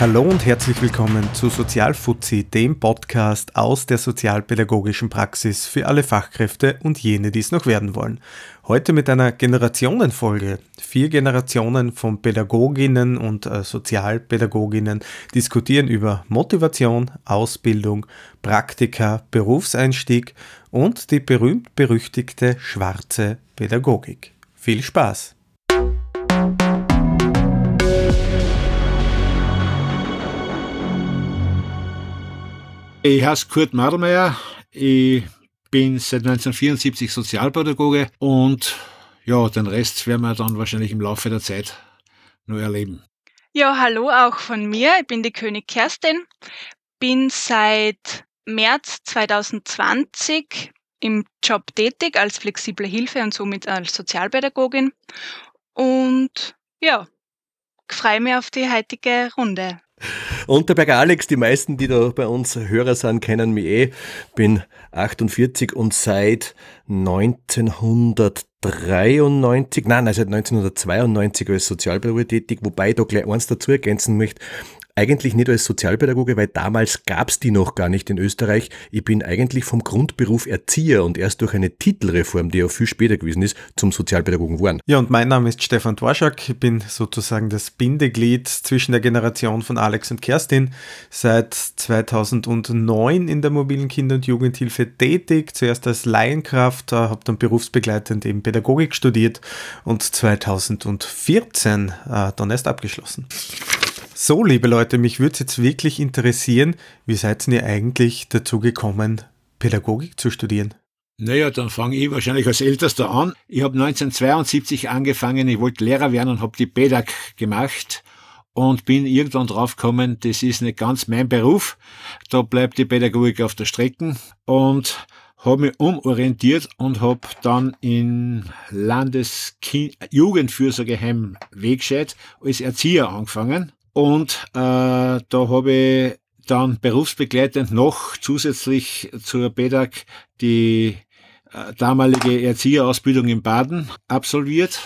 Hallo und herzlich willkommen zu Sozialfuzzi, dem Podcast aus der sozialpädagogischen Praxis für alle Fachkräfte und jene, die es noch werden wollen. Heute mit einer Generationenfolge. Vier Generationen von Pädagoginnen und äh, Sozialpädagoginnen diskutieren über Motivation, Ausbildung, Praktika, Berufseinstieg und die berühmt-berüchtigte schwarze Pädagogik. Viel Spaß! Ich heiße Kurt Madelmeier. Ich bin seit 1974 Sozialpädagoge und ja, den Rest werden wir dann wahrscheinlich im Laufe der Zeit nur erleben. Ja, hallo auch von mir. Ich bin die König Kerstin, bin seit März 2020 im Job tätig als flexible Hilfe und somit als Sozialpädagogin und ja, freue mich auf die heutige Runde. Und der Berger Alex, die meisten, die da bei uns Hörer sind, kennen mich eh. Bin 48 und seit 1993, nein, nein, seit 1992 als Sozialpädagoge tätig, wobei ich da gleich eins dazu ergänzen möchte eigentlich nicht als Sozialpädagoge, weil damals gab's die noch gar nicht in Österreich. Ich bin eigentlich vom Grundberuf Erzieher und erst durch eine Titelreform, die ja viel später gewesen ist, zum Sozialpädagogen geworden. Ja, und mein Name ist Stefan Dworschak. Ich bin sozusagen das Bindeglied zwischen der Generation von Alex und Kerstin. Seit 2009 in der mobilen Kinder- und Jugendhilfe tätig. Zuerst als Laienkraft, habe dann berufsbegleitend eben Pädagogik studiert und 2014 äh, dann erst abgeschlossen. So, liebe Leute, mich würde es jetzt wirklich interessieren, wie seid ihr eigentlich dazu gekommen, Pädagogik zu studieren? Naja, dann fange ich wahrscheinlich als Ältester an. Ich habe 1972 angefangen, ich wollte Lehrer werden und habe die Pädag gemacht und bin irgendwann draufgekommen, das ist nicht ganz mein Beruf. Da bleibt die Pädagogik auf der Strecke und habe mich umorientiert und habe dann in Landesjugendfürsorgeheim Wegscheid als Erzieher angefangen und äh, da habe ich dann berufsbegleitend noch zusätzlich zur BEDAG die äh, damalige Erzieherausbildung in Baden absolviert.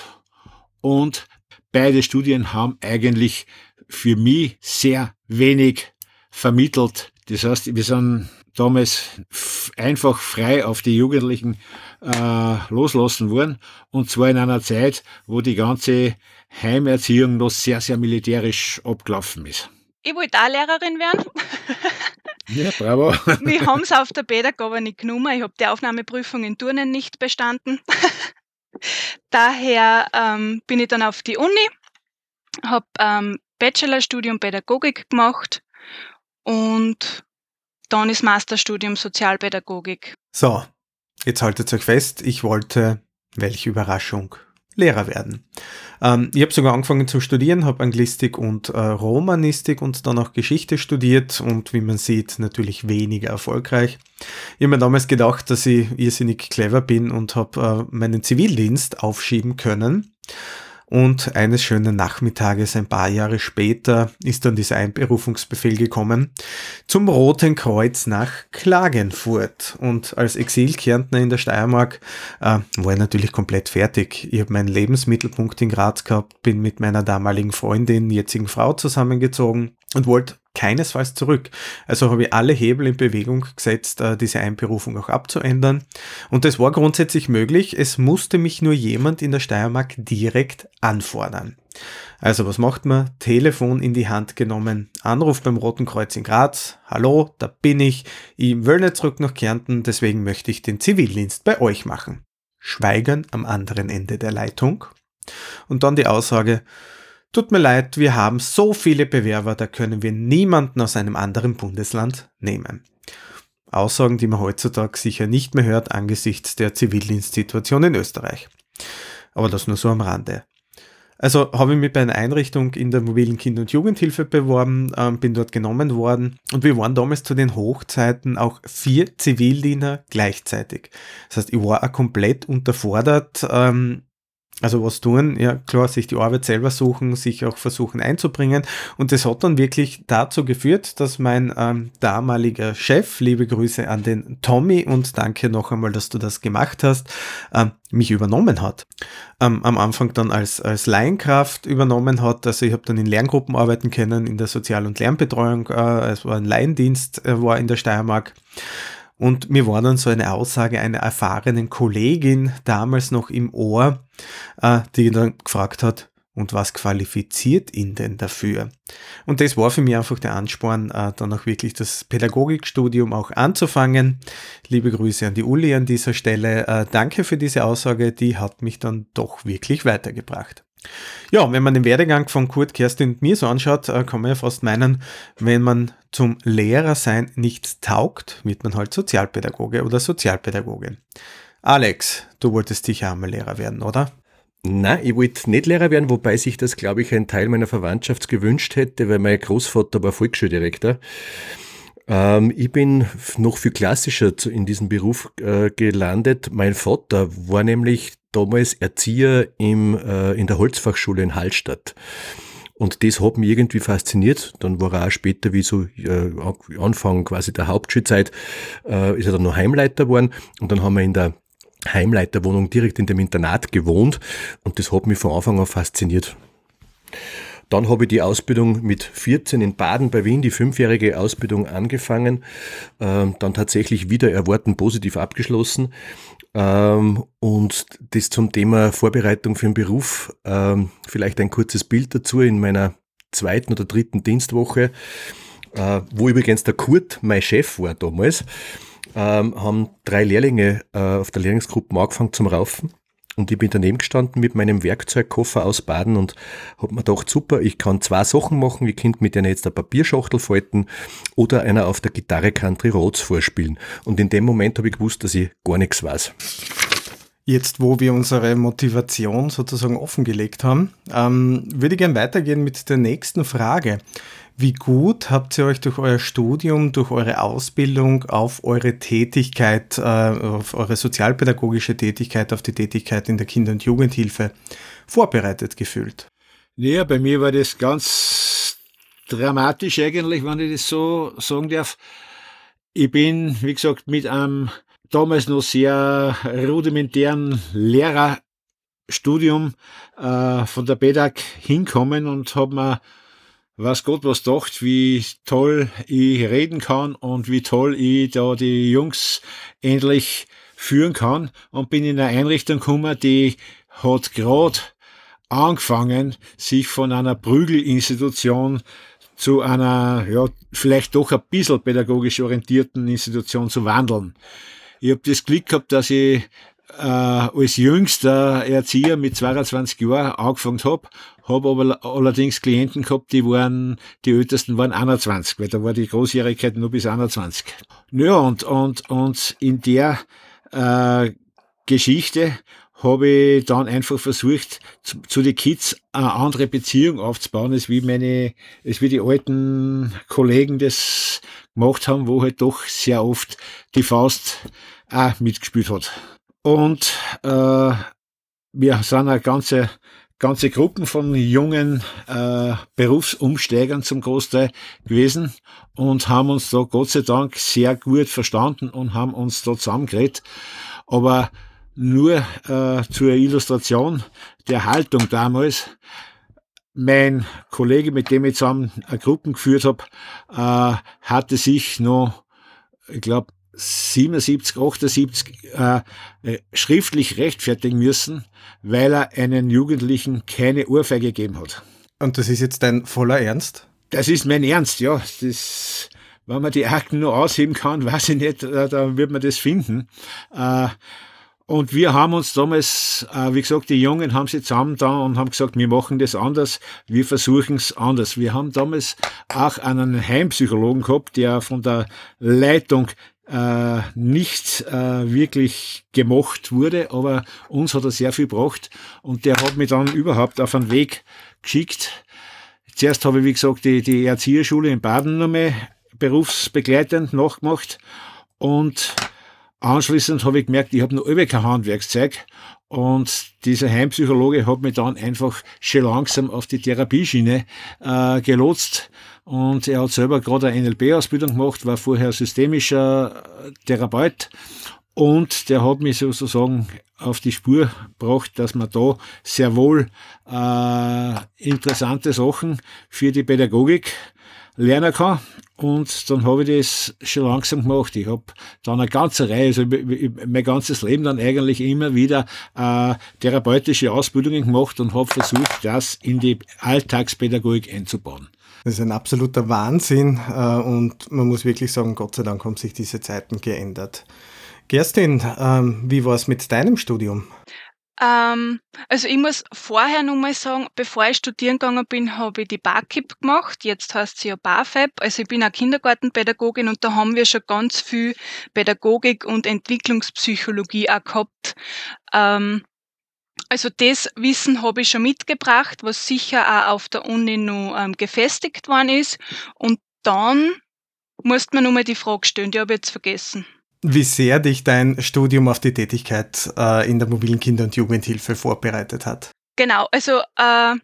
Und beide Studien haben eigentlich für mich sehr wenig vermittelt. Das heißt, wir sind damals einfach frei auf die Jugendlichen äh, loslassen worden. Und zwar in einer Zeit, wo die ganze Heimerziehung noch sehr, sehr militärisch abgelaufen ist. Ich wollte auch Lehrerin werden. Ja, bravo. Wir haben es auf der Pädag aber nicht genommen. Ich habe die Aufnahmeprüfung in Turnen nicht bestanden. Daher ähm, bin ich dann auf die Uni, habe ähm, Bachelorstudium Pädagogik gemacht und dann ist Masterstudium Sozialpädagogik. So, jetzt haltet euch fest, ich wollte, welche Überraschung, Lehrer werden. Ähm, ich habe sogar angefangen zu studieren, habe Anglistik und äh, Romanistik und dann auch Geschichte studiert und wie man sieht, natürlich weniger erfolgreich. Ich habe mir damals gedacht, dass ich irrsinnig clever bin und habe äh, meinen Zivildienst aufschieben können. Und eines schönen Nachmittages, ein paar Jahre später, ist dann dieser Einberufungsbefehl gekommen zum Roten Kreuz nach Klagenfurt. Und als Exilkärntner in der Steiermark äh, war ich natürlich komplett fertig. Ich habe meinen Lebensmittelpunkt in Graz gehabt, bin mit meiner damaligen Freundin, jetzigen Frau zusammengezogen und wollte keinesfalls zurück. Also habe ich alle Hebel in Bewegung gesetzt, äh, diese Einberufung auch abzuändern. Und das war grundsätzlich möglich. Es musste mich nur jemand in der Steiermark direkt anfordern. Also was macht man? Telefon in die Hand genommen, Anruf beim Roten Kreuz in Graz. Hallo, da bin ich. Ich will nicht zurück nach Kärnten, deswegen möchte ich den Zivildienst bei euch machen. Schweigern am anderen Ende der Leitung. Und dann die Aussage, Tut mir leid, wir haben so viele Bewerber, da können wir niemanden aus einem anderen Bundesland nehmen. Aussagen, die man heutzutage sicher nicht mehr hört angesichts der Zivildienstsituation in Österreich. Aber das nur so am Rande. Also habe ich mich bei einer Einrichtung in der mobilen Kinder- und Jugendhilfe beworben, ähm, bin dort genommen worden und wir waren damals zu den Hochzeiten auch vier Zivildiener gleichzeitig. Das heißt, ich war auch komplett unterfordert. Ähm, Also was tun? Ja, klar, sich die Arbeit selber suchen, sich auch versuchen einzubringen. Und das hat dann wirklich dazu geführt, dass mein ähm, damaliger Chef, liebe Grüße an den Tommy und danke noch einmal, dass du das gemacht hast, ähm, mich übernommen hat. Ähm, am Anfang dann als, als Laienkraft übernommen hat. Also ich habe dann in Lerngruppen arbeiten können, in der Sozial- und Lernbetreuung. Äh, es war ein Laiendienst, äh, war in der Steiermark. Und mir war dann so eine Aussage einer erfahrenen Kollegin damals noch im Ohr, äh, die dann gefragt hat, und was qualifiziert ihn denn dafür? Und das war für mich einfach der Ansporn, äh, dann auch wirklich das Pädagogikstudium auch anzufangen. Liebe Grüße an die Uli an dieser Stelle. Äh, danke für diese Aussage, die hat mich dann doch wirklich weitergebracht. Ja, wenn man den Werdegang von Kurt, Kerstin und mir so anschaut, äh, kann man ja fast meinen, wenn man zum Lehrersein nicht taugt, wird man halt Sozialpädagoge oder Sozialpädagogin. Alex, du wolltest sicher einmal Lehrer werden, oder? Nein, ich wollte nicht Lehrer werden, wobei sich das, glaube ich, ein Teil meiner Verwandtschaft gewünscht hätte, weil mein Großvater war Volksschuldirektor. Ähm, ich bin noch viel klassischer in diesem Beruf äh, gelandet. Mein Vater war nämlich damals Erzieher im, äh, in der Holzfachschule in Hallstatt. Und das hat mich irgendwie fasziniert. Dann war er auch später, wie so äh, Anfang quasi der Hauptschulzeit, äh, ist er dann noch Heimleiter geworden. Und dann haben wir in der Heimleiterwohnung direkt in dem Internat gewohnt. Und das hat mich von Anfang an fasziniert. Dann habe ich die Ausbildung mit 14 in Baden bei Wien, die fünfjährige Ausbildung angefangen, ähm, dann tatsächlich wieder erwarten positiv abgeschlossen. Ähm, und das zum Thema Vorbereitung für den Beruf, ähm, vielleicht ein kurzes Bild dazu in meiner zweiten oder dritten Dienstwoche, äh, wo übrigens der Kurt mein Chef war damals, haben drei Lehrlinge äh, auf der Lehrlingsgruppe angefangen zum Raufen. Und ich bin daneben gestanden mit meinem Werkzeugkoffer aus Baden und habe mir gedacht, super, ich kann zwei Sachen machen. Ich könnte mit denen jetzt eine Papierschachtel falten oder einer auf der Gitarre Country Roads vorspielen. Und in dem Moment habe ich gewusst, dass ich gar nichts weiß. Jetzt, wo wir unsere Motivation sozusagen offengelegt haben, ähm, würde ich gerne weitergehen mit der nächsten Frage. Wie gut habt ihr euch durch euer Studium, durch eure Ausbildung auf eure Tätigkeit, äh, auf eure sozialpädagogische Tätigkeit, auf die Tätigkeit in der Kinder- und Jugendhilfe vorbereitet gefühlt? Ja, bei mir war das ganz dramatisch eigentlich, wenn ich das so sagen darf. Ich bin, wie gesagt, mit einem damals noch sehr rudimentären Lehrerstudium äh, von der BEDAG hinkommen und habe mir was Gott was dacht, wie toll ich reden kann und wie toll ich da die Jungs endlich führen kann und bin in eine Einrichtung gekommen, die hat gerade angefangen, sich von einer Prügelinstitution zu einer, ja, vielleicht doch ein bisschen pädagogisch orientierten Institution zu wandeln. Ich habe das Glück gehabt, dass ich äh, als jüngster Erzieher mit 22 Jahren angefangen habe, habe aber allerdings Klienten gehabt, die waren, die ältesten waren 21, weil da war die Großjährigkeit nur bis 21. Ja, und, und, und in der äh, Geschichte habe ich dann einfach versucht, zu, zu den Kids eine andere Beziehung aufzubauen, als wie meine, als wie die alten Kollegen das gemacht haben, wo halt doch sehr oft die Faust auch mitgespielt hat. Und äh, wir sind eine ganze, ganze Gruppen von jungen äh, Berufsumsteigern zum Großteil gewesen und haben uns da Gott sei Dank sehr gut verstanden und haben uns da zusammengeredet. Aber nur äh, zur Illustration der Haltung damals. Mein Kollege, mit dem ich zusammen eine Gruppen geführt habe, äh, hatte sich noch, ich glaube, 77, 78 äh, äh, schriftlich rechtfertigen müssen, weil er einen Jugendlichen keine Ohrfeige gegeben hat. Und das ist jetzt dein voller Ernst? Das ist mein Ernst, ja. Das, wenn man die Akten nur ausheben kann, weiß ich nicht, äh, da wird man das finden. Äh, und wir haben uns damals, äh, wie gesagt, die Jungen haben sich zusammen da und haben gesagt, wir machen das anders, wir versuchen es anders. Wir haben damals auch einen Heimpsychologen gehabt, der von der Leitung äh, nicht äh, wirklich gemocht wurde, aber uns hat er sehr viel gebracht und der hat mich dann überhaupt auf einen Weg geschickt. Zuerst habe ich, wie gesagt, die, die Erzieherschule in Baden nochmal berufsbegleitend nachgemacht und anschließend habe ich gemerkt, ich habe noch immer kein Handwerkszeug Und dieser Heimpsychologe hat mich dann einfach schon langsam auf die Therapieschiene äh, gelotst. Und er hat selber gerade eine NLP-Ausbildung gemacht, war vorher systemischer Therapeut. Und der hat mich sozusagen auf die Spur gebracht, dass man da sehr wohl äh, interessante Sachen für die Pädagogik lernen kann. Und dann habe ich das schon langsam gemacht. Ich habe dann eine ganze Reihe, also mein ganzes Leben dann eigentlich immer wieder äh, therapeutische Ausbildungen gemacht und habe versucht, das in die Alltagspädagogik einzubauen. Das ist ein absoluter Wahnsinn äh, und man muss wirklich sagen, Gott sei Dank haben sich diese Zeiten geändert. Kerstin, ähm, wie war es mit deinem Studium? Ähm, also ich muss vorher noch mal sagen, bevor ich studieren gegangen bin, habe ich die BAKIP gemacht. Jetzt heißt sie ja BAFEB. Also ich bin auch Kindergartenpädagogin und da haben wir schon ganz viel Pädagogik und Entwicklungspsychologie auch gehabt. Ähm, also das Wissen habe ich schon mitgebracht, was sicher auch auf der Uni noch ähm, gefestigt worden ist. Und dann musste man nur mal die Frage stellen, die habe ich jetzt vergessen wie sehr dich dein Studium auf die Tätigkeit äh, in der mobilen Kinder- und Jugendhilfe vorbereitet hat. Genau, also äh,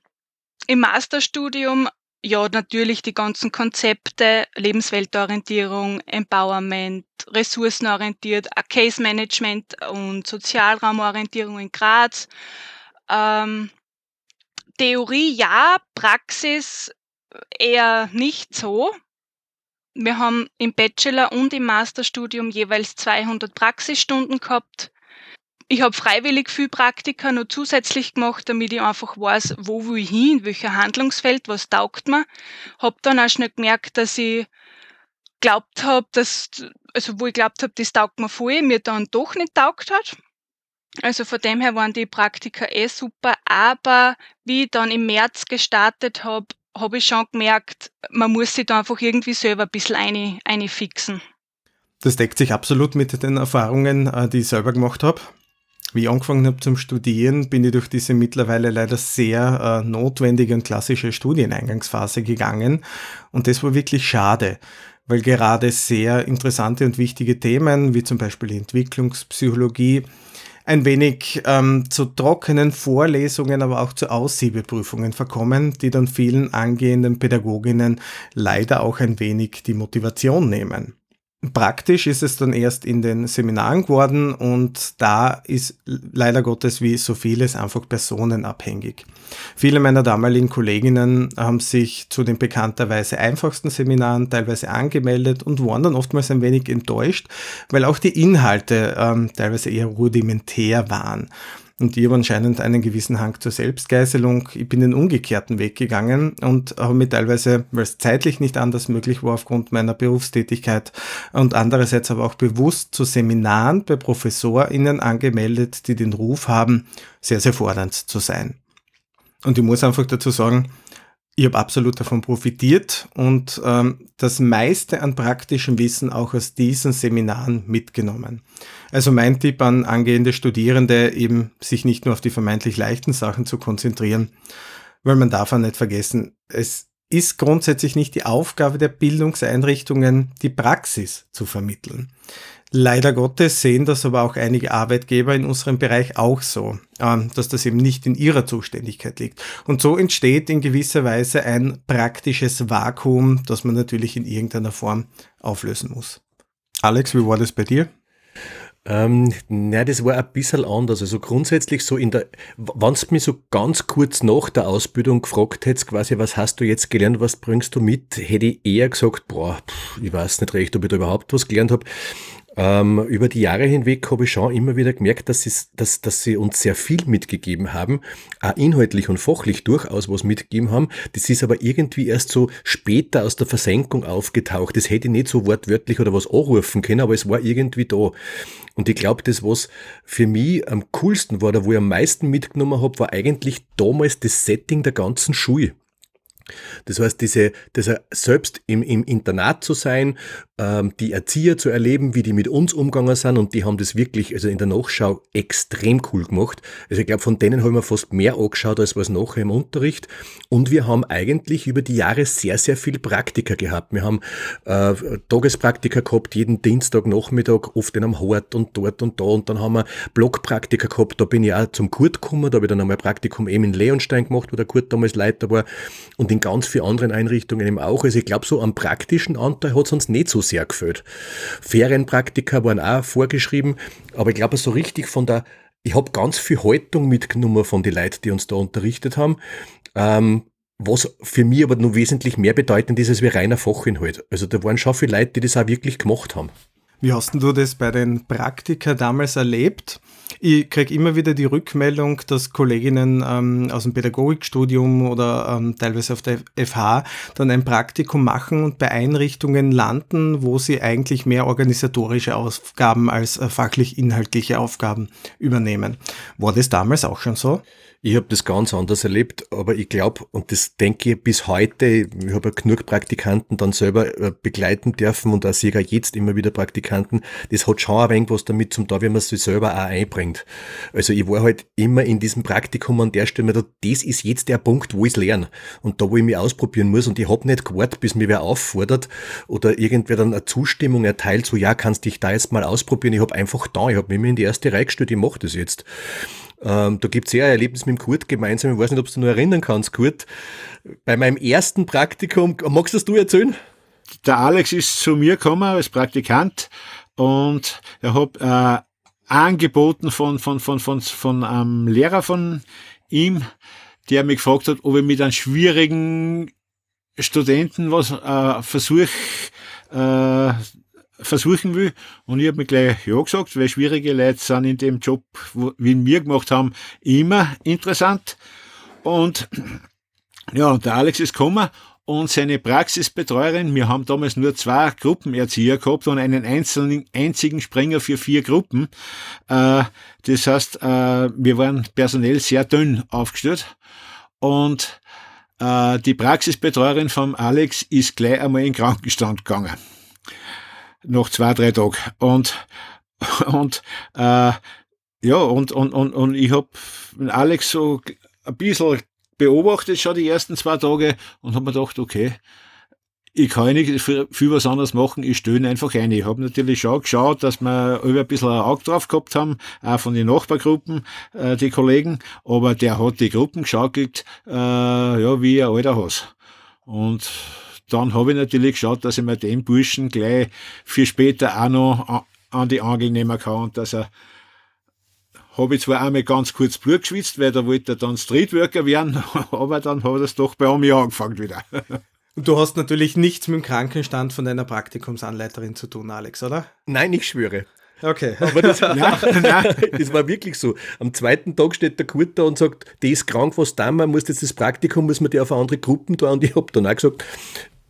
im Masterstudium ja natürlich die ganzen Konzepte, Lebensweltorientierung, Empowerment, ressourcenorientiert, Case Management und Sozialraumorientierung in Graz. Ähm, Theorie ja, Praxis eher nicht so. Wir haben im Bachelor und im Masterstudium jeweils 200 Praxisstunden gehabt. Ich habe freiwillig viel Praktika noch zusätzlich gemacht, damit ich einfach weiß, wo will ich hin, in welcher Handlungsfeld, was taugt mir. Hab dann auch schnell gemerkt, dass ich glaubt habe, dass, also wo ich glaubt habe, das taugt mir voll, mir dann doch nicht taugt hat. Also von dem her waren die Praktika eh super, aber wie ich dann im März gestartet habe, habe ich schon gemerkt, man muss sich da einfach irgendwie selber ein bisschen eine, eine fixen. Das deckt sich absolut mit den Erfahrungen, äh, die ich selber gemacht habe. Wie ich angefangen habe zum Studieren, bin ich durch diese mittlerweile leider sehr äh, notwendige und klassische Studieneingangsphase gegangen. Und das war wirklich schade, weil gerade sehr interessante und wichtige Themen, wie zum Beispiel Entwicklungspsychologie, ein wenig ähm, zu trockenen Vorlesungen, aber auch zu Aussiebeprüfungen verkommen, die dann vielen angehenden Pädagoginnen leider auch ein wenig die Motivation nehmen. Praktisch ist es dann erst in den Seminaren geworden und da ist leider Gottes wie so vieles einfach personenabhängig. Viele meiner damaligen Kolleginnen haben sich zu den bekannterweise einfachsten Seminaren teilweise angemeldet und waren dann oftmals ein wenig enttäuscht, weil auch die Inhalte ähm, teilweise eher rudimentär waren. Und ich habe anscheinend einen gewissen Hang zur Selbstgeißelung. Ich bin den umgekehrten Weg gegangen und habe mir teilweise, weil es zeitlich nicht anders möglich war aufgrund meiner Berufstätigkeit und andererseits aber auch bewusst zu Seminaren bei ProfessorInnen angemeldet, die den Ruf haben, sehr, sehr fordernd zu sein. Und ich muss einfach dazu sagen, ich habe absolut davon profitiert und ähm, das meiste an praktischem Wissen auch aus diesen Seminaren mitgenommen. Also mein Tipp an angehende Studierende, eben sich nicht nur auf die vermeintlich leichten Sachen zu konzentrieren, weil man darf auch nicht vergessen, es ist grundsätzlich nicht die Aufgabe der Bildungseinrichtungen, die Praxis zu vermitteln. Leider Gottes sehen das aber auch einige Arbeitgeber in unserem Bereich auch so, ähm, dass das eben nicht in ihrer Zuständigkeit liegt. Und so entsteht in gewisser Weise ein praktisches Vakuum, das man natürlich in irgendeiner Form auflösen muss. Alex, wie war das bei dir? Ähm, nein, das war ein bisschen anders. Also grundsätzlich so in der, wenn du mich so ganz kurz nach der Ausbildung gefragt hättest, quasi, was hast du jetzt gelernt, was bringst du mit, hätte ich eher gesagt, boah, ich weiß nicht recht, ob ich da überhaupt was gelernt habe. Ähm, über die Jahre hinweg habe ich schon immer wieder gemerkt, dass sie, dass, dass sie uns sehr viel mitgegeben haben, auch inhaltlich und fachlich durchaus was mitgegeben haben. Das ist aber irgendwie erst so später aus der Versenkung aufgetaucht. Das hätte ich nicht so wortwörtlich oder was anrufen können, aber es war irgendwie da. Und ich glaube, das, was für mich am coolsten war, oder wo ich am meisten mitgenommen habe, war eigentlich damals das Setting der ganzen Schule. Das heißt, diese, das selbst im, im Internat zu sein, ähm, die Erzieher zu erleben, wie die mit uns umgegangen sind und die haben das wirklich, also in der Nachschau extrem cool gemacht. Also ich glaube, von denen haben wir fast mehr angeschaut als was nachher im Unterricht. Und wir haben eigentlich über die Jahre sehr, sehr viel Praktika gehabt. Wir haben äh, Tagespraktika gehabt, jeden Dienstag Nachmittag, oft in einem Hort und dort und da. Und dann haben wir Blockpraktika gehabt, da bin ich auch zum Kurt gekommen, da habe ich dann einmal Praktikum eben in Leonstein gemacht, wo der Kurt damals Leiter war. Und in ganz vielen anderen Einrichtungen eben auch. Also ich glaube, so am praktischen Anteil hat es uns nicht so sehr gefällt. Ferienpraktika waren auch vorgeschrieben, aber ich glaube, so richtig von der, ich habe ganz viel Haltung mitgenommen von den Leuten, die uns da unterrichtet haben. Ähm, was für mich aber nur wesentlich mehr bedeutend ist als wie reiner Fachinhalt. Also da waren schon viele Leute, die das auch wirklich gemacht haben. Wie hast du das bei den Praktika damals erlebt? Ich kriege immer wieder die Rückmeldung, dass Kolleginnen ähm, aus dem Pädagogikstudium oder ähm, teilweise auf der FH dann ein Praktikum machen und bei Einrichtungen landen, wo sie eigentlich mehr organisatorische Aufgaben als äh, fachlich-inhaltliche Aufgaben übernehmen. War das damals auch schon so? Ich habe das ganz anders erlebt, aber ich glaube, und das denke ich bis heute, ich habe ja genug Praktikanten dann selber äh, begleiten dürfen und auch sogar jetzt immer wieder Praktikanten, das hat schon ein wenig was damit zum tun, wie man sich selber auch einbringt. Also ich war halt immer in diesem Praktikum an der Stelle, das ist jetzt der Punkt, wo ich lerne und da, wo ich mich ausprobieren muss und ich habe nicht gewartet, bis mir wer auffordert oder irgendwer dann eine Zustimmung erteilt, so ja, kannst dich da jetzt mal ausprobieren. Ich habe einfach da, ich habe mich in die erste Reihe gestellt, ich mache das jetzt. Ähm, da gibt es ja ein Erlebnis mit dem Kurt gemeinsam. Ich weiß nicht, ob du noch erinnern kannst, Kurt. Bei meinem ersten Praktikum, magst du das du erzählen? Der Alex ist zu mir gekommen als Praktikant und er hat äh, angeboten von, von, von, von, von einem Lehrer von ihm, der mich gefragt hat, ob ich mit einem schwierigen Studenten was äh, versuche äh, versuchen will. Und ich habe mir gleich ja gesagt, weil schwierige Leute sind in dem Job, wie wir gemacht haben, immer interessant. Und ja, der Alex ist gekommen und seine Praxisbetreuerin, wir haben damals nur zwei Gruppenerzieher gehabt und einen einzelnen, einzigen Springer für vier Gruppen. Äh, das heißt, äh, wir waren personell sehr dünn aufgestellt und äh, die Praxisbetreuerin vom Alex ist gleich einmal in Krankenstand gegangen noch zwei, drei Tage. Und, und äh, ja, und, und, und, und ich hab Alex so ein bisschen beobachtet schon die ersten zwei Tage und hab mir gedacht, okay, ich kann nicht viel, was anderes machen, ich stöhne einfach ein. Ich habe natürlich schon geschaut, dass wir über ein bisschen ein Auge drauf gehabt haben, auch von den Nachbargruppen, äh, die Kollegen, aber der hat die Gruppen geschaukelt, äh, ja, wie ein alter Haus. Und dann habe ich natürlich geschaut, dass ich mir den Burschen gleich für später auch noch an die Angel nehmen kann und dass er habe ich zwar einmal ganz kurz Blut geschwitzt, weil da wollte er dann Streetworker werden, aber dann hat er es doch bei mir angefangen wieder. Und du hast natürlich nichts mit dem Krankenstand von deiner Praktikumsanleiterin zu tun, Alex, oder? Nein, ich schwöre. Okay. Aber das, nein, nein, das war wirklich so. Am zweiten Tag steht der Kurt da und sagt, die ist krank, was da, man muss jetzt das Praktikum, muss man die auf andere Gruppen da und ich habe dann auch gesagt,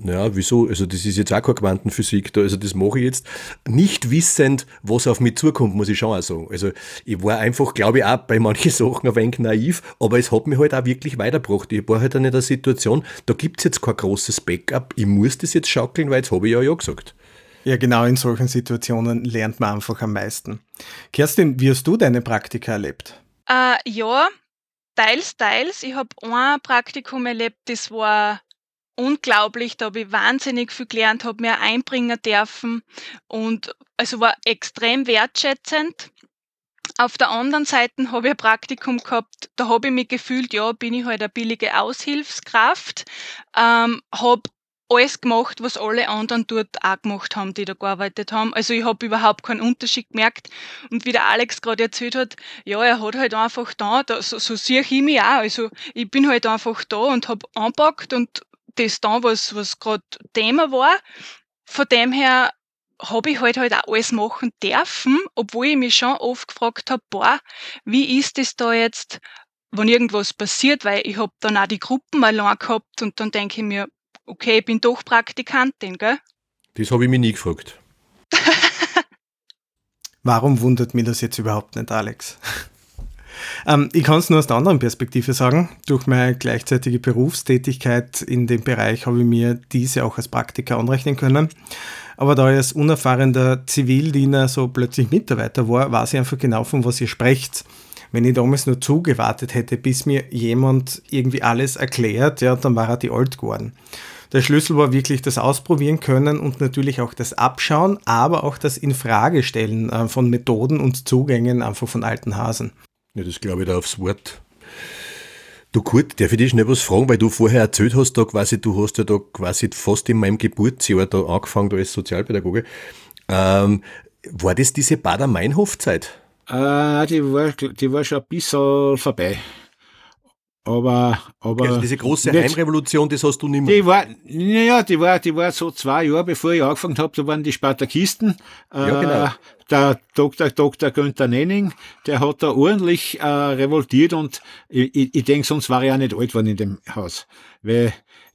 naja, wieso? Also das ist jetzt auch keine Quantenphysik da. Also das mache ich jetzt nicht wissend, was auf mich zukommt, muss ich schon auch sagen. Also ich war einfach, glaube ich, auch bei manchen Sachen ein wenig naiv, aber es hat mich halt auch wirklich weitergebracht. Ich war halt dann in der Situation, da gibt es jetzt kein großes Backup, ich muss das jetzt schaukeln, weil jetzt habe ich ja ja gesagt. Ja, genau in solchen Situationen lernt man einfach am meisten. Kerstin, wie hast du deine Praktika erlebt? Äh, ja, teils, teils. Ich habe ein Praktikum erlebt, das war unglaublich, da habe ich wahnsinnig viel gelernt, habe mir einbringen dürfen und also war extrem wertschätzend. Auf der anderen Seite habe ich ein Praktikum gehabt, da habe ich mich gefühlt, ja, bin ich halt eine billige Aushilfskraft, ähm, habe alles gemacht, was alle anderen dort auch gemacht haben, die da gearbeitet haben. Also ich habe überhaupt keinen Unterschied gemerkt. Und wie der Alex gerade erzählt hat, ja, er hat halt einfach da, da so, so sehe ich mich auch. Also ich bin halt einfach da und habe anpackt und das dann, was, was gerade Thema war. Von dem her habe ich halt halt auch alles machen dürfen, obwohl ich mich schon oft gefragt habe, boah, wie ist das da jetzt, wenn irgendwas passiert, weil ich habe dann auch die Gruppen allein gehabt und dann denke ich mir, okay, ich bin doch Praktikantin, gell? Das habe ich mich nie gefragt. Warum wundert mich das jetzt überhaupt nicht, Alex? Ähm, ich kann es nur aus der anderen Perspektive sagen. Durch meine gleichzeitige Berufstätigkeit in dem Bereich habe ich mir diese auch als Praktiker anrechnen können. Aber da ich als unerfahrener Zivildiener so plötzlich Mitarbeiter war, weiß ich einfach genau, von was ihr sprecht. Wenn ich damals nur zugewartet hätte, bis mir jemand irgendwie alles erklärt, ja, dann war er die alt geworden. Der Schlüssel war wirklich das Ausprobieren können und natürlich auch das Abschauen, aber auch das Infragestellen äh, von Methoden und Zugängen einfach von alten Hasen. Ja, das glaube ich da aufs Wort. Du Kurt, darf ich dich schnell was fragen, weil du vorher erzählt hast, da quasi, du hast ja da quasi fast in meinem Geburtsjahr da angefangen da als Sozialpädagoge. Ähm, war das diese Bader-Meinhof-Zeit? Äh, die, war, die war schon ein bisschen vorbei. Aber, aber. Also diese große nicht, Heimrevolution, das hast du nicht mehr. Die war, naja, die war, die war so zwei Jahre, bevor ich angefangen habe, da waren die Spartakisten. Ja, genau. Äh, der Dr. Dr. Günther Nenning, der hat da ordentlich äh, revoltiert und ich, ich, ich denke, sonst war ich auch nicht alt worden in dem Haus. Weil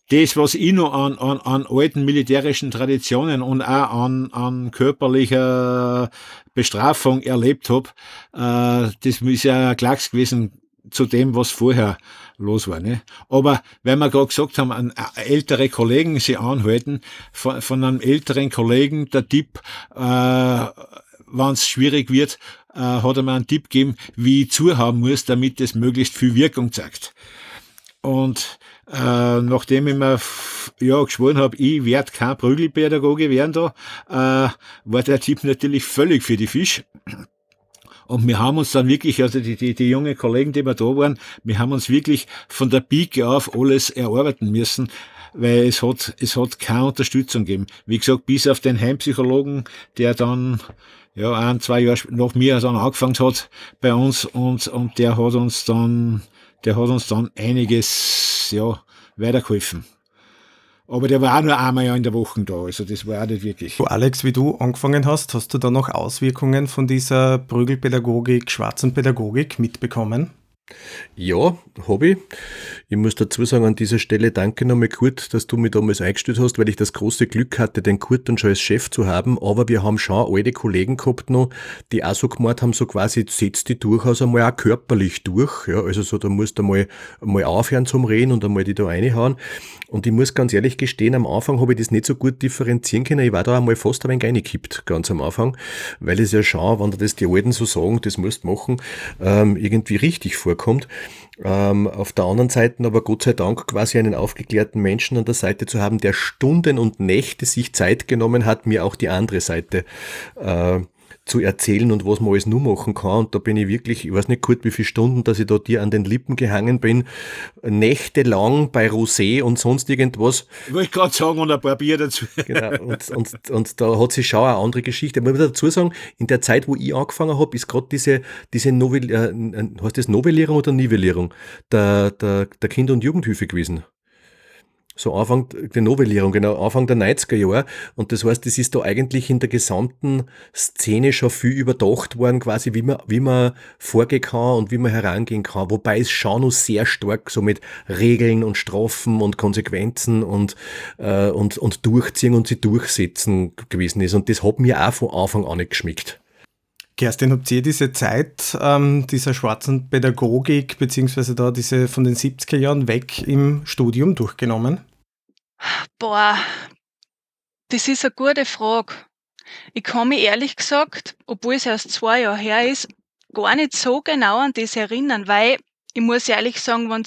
das, was ich noch an, an, an alten militärischen Traditionen und auch an, an körperlicher Bestrafung erlebt habe, äh, das ist ja Klacks gewesen zu dem, was vorher los war. Ne? Aber wenn wir gerade gesagt haben, an äh, ältere Kollegen sie anhalten, von, von einem älteren Kollegen der Tipp, äh, wenn es schwierig wird, äh, hat er mir einen Tipp gegeben, wie ich zuhaben muss, damit es möglichst viel Wirkung zeigt. Und äh, nachdem ich mir ja, geschworen habe, ich werde kein Prügelpädagoge werden da, äh, war der Tipp natürlich völlig für die Fisch. Und wir haben uns dann wirklich, also die, die, die jungen Kollegen, die wir da waren, wir haben uns wirklich von der Pike auf alles erarbeiten müssen, weil es hat, es hat keine Unterstützung gegeben. Wie gesagt, bis auf den Heimpsychologen, der dann, ja, ein, zwei Jahre nach mir dann angefangen hat bei uns und, und der hat uns dann, der hat uns dann einiges, ja, weitergeholfen. Aber der war auch nur einmal in der Woche da, also das war auch nicht wirklich. Du Alex, wie du angefangen hast, hast du da noch Auswirkungen von dieser Prügelpädagogik, schwarzen Pädagogik mitbekommen? Ja, habe ich. Ich muss dazu sagen, an dieser Stelle danke nochmal Kurt, dass du mich damals eingestellt hast, weil ich das große Glück hatte, den Kurt dann schon als Chef zu haben. Aber wir haben schon alte Kollegen gehabt noch, die auch so gemacht haben, so quasi, setzt die durchaus einmal auch körperlich durch. Ja, also so, da musst du mal, mal aufhören zum Reden und einmal die da reinhauen. Und ich muss ganz ehrlich gestehen, am Anfang habe ich das nicht so gut differenzieren können. Ich war da einmal fast ein wenig reingekippt, ganz am Anfang, weil es ja schon, wenn das die Alten so sagen, das musst du machen, ähm, irgendwie richtig vorkommt. Ähm, auf der anderen Seite aber Gott sei Dank quasi einen aufgeklärten Menschen an der Seite zu haben, der Stunden und Nächte sich Zeit genommen hat, mir auch die andere Seite äh, zu erzählen und was man alles nur machen kann. Und da bin ich wirklich, ich weiß nicht kurz, wie viele Stunden, dass ich da dir an den Lippen gehangen bin, nächtelang bei Rosé und sonst irgendwas. Ich wollte gerade sagen, und ein paar Bier dazu. Genau, und, und, und da hat sich schon eine andere Geschichte. Ich muss dazu sagen, in der Zeit, wo ich angefangen habe, ist gerade diese, diese Novell, äh, heißt das Novellierung oder Nivellierung der, der, der Kinder- und Jugendhilfe gewesen so Anfang der Novellierung, genau, Anfang der 90er Jahre. Und das heißt, es ist da eigentlich in der gesamten Szene schon viel überdacht worden, quasi, wie man, wie man vorgehen kann und wie man herangehen kann. Wobei es schon noch sehr stark so mit Regeln und Strafen und Konsequenzen und, äh, und, und durchziehen und sie durchsetzen gewesen ist. Und das hat mir auch von Anfang an nicht geschmeckt. Kerstin, habt ihr diese Zeit ähm, dieser schwarzen Pädagogik, beziehungsweise da diese von den 70er Jahren weg im Studium durchgenommen? Boah, das ist eine gute Frage. Ich kann mich ehrlich gesagt, obwohl es erst zwei Jahre her ist, gar nicht so genau an das erinnern, weil ich muss ehrlich sagen, wenn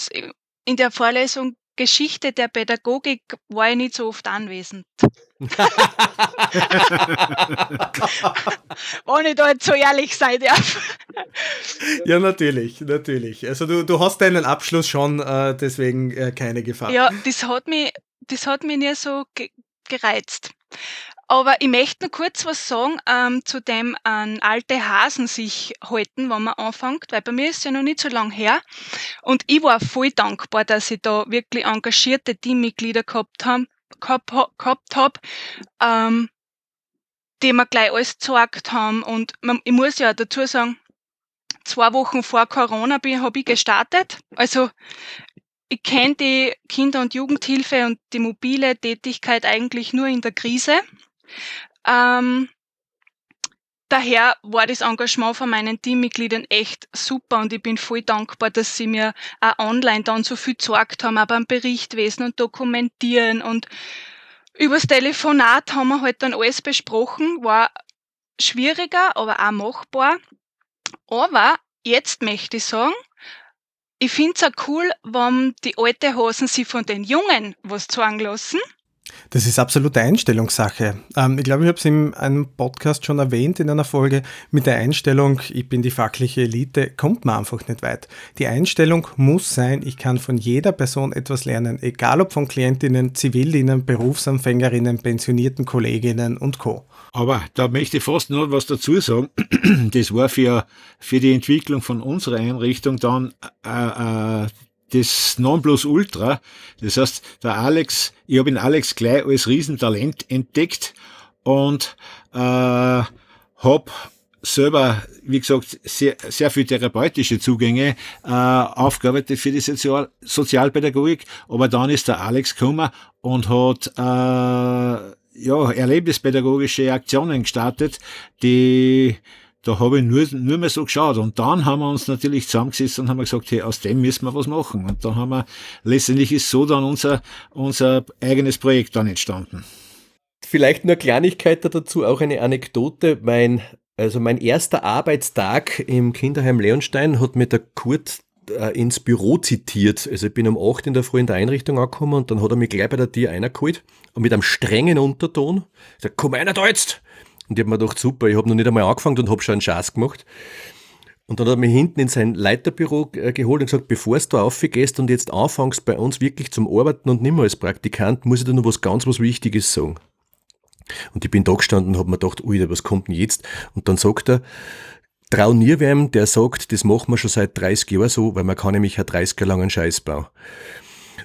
in der Vorlesung Geschichte der Pädagogik war ich nicht so oft anwesend. Ohne da jetzt so ehrlich sein darf. ja, natürlich, natürlich. Also du, du hast deinen Abschluss schon, äh, deswegen äh, keine Gefahr. Ja, das hat mich, das hat mich nie so ge gereizt. Aber ich möchte noch kurz was sagen, ähm, zu dem an alte Hasen sich halten, wenn man anfängt, weil bei mir ist es ja noch nicht so lange her. Und ich war voll dankbar, dass ich da wirklich engagierte Teammitglieder gehabt habe, gehabt, gehabt hab, ähm, die mir gleich alles gezeigt haben. Und man, ich muss ja dazu sagen, zwei Wochen vor Corona habe ich gestartet. Also ich kenne die Kinder- und Jugendhilfe und die mobile Tätigkeit eigentlich nur in der Krise. Ähm, daher war das Engagement von meinen Teammitgliedern echt super und ich bin voll dankbar, dass sie mir auch online dann so viel gezeigt haben, auch beim Berichtwesen und Dokumentieren und übers Telefonat haben wir halt dann alles besprochen, war schwieriger, aber auch machbar. Aber jetzt möchte ich sagen, ich finde es auch cool, wenn die alte Hosen sich von den Jungen was zeigen lassen das ist absolute Einstellungssache. Ähm, ich glaube, ich habe es in einem Podcast schon erwähnt in einer Folge. Mit der Einstellung, ich bin die fachliche Elite, kommt man einfach nicht weit. Die Einstellung muss sein, ich kann von jeder Person etwas lernen, egal ob von Klientinnen, Zivilinnen, Berufsanfängerinnen, pensionierten Kolleginnen und Co. Aber da möchte ich fast noch was dazu sagen. Das war für, für die Entwicklung von unserer Einrichtung dann äh, äh, das Nonplusultra. Das heißt, der Alex, ich habe ihn Alex gleich als Riesentalent entdeckt und äh, habe selber, wie gesagt, sehr, sehr viel therapeutische Zugänge äh, aufgearbeitet für die Sozial Sozialpädagogik. Aber dann ist der Alex gekommen und hat äh, ja, erlebnispädagogische Aktionen gestartet, die da habe ich nur, nur mehr so geschaut. Und dann haben wir uns natürlich zusammengesetzt und haben gesagt, hey, aus dem müssen wir was machen. Und da haben wir, letztendlich ist so dann unser, unser eigenes Projekt dann entstanden. Vielleicht nur Kleinigkeit dazu, auch eine Anekdote. Mein, also mein erster Arbeitstag im Kinderheim Leonstein hat mir der Kurt äh, ins Büro zitiert. Also ich bin um 8 in der Früh in der Einrichtung angekommen und dann hat er mich gleich bei der Tür eingeholt und mit einem strengen Unterton gesagt, komm einer da jetzt! Und ich habe mir gedacht, super, ich habe noch nicht einmal angefangen und habe schon einen Schatz gemacht. Und dann hat er mich hinten in sein Leiterbüro äh, geholt und gesagt, bevor du aufgehst und jetzt anfängst bei uns wirklich zum Arbeiten und nicht mehr als Praktikant, muss ich dir noch was ganz was Wichtiges sagen. Und ich bin da gestanden und habe mir gedacht, ui, was kommt denn jetzt? Und dann sagt er, trau nie wem, der sagt, das machen wir schon seit 30 Jahren so, weil man kann nämlich einen 30 Jahre langen Scheiß bauen.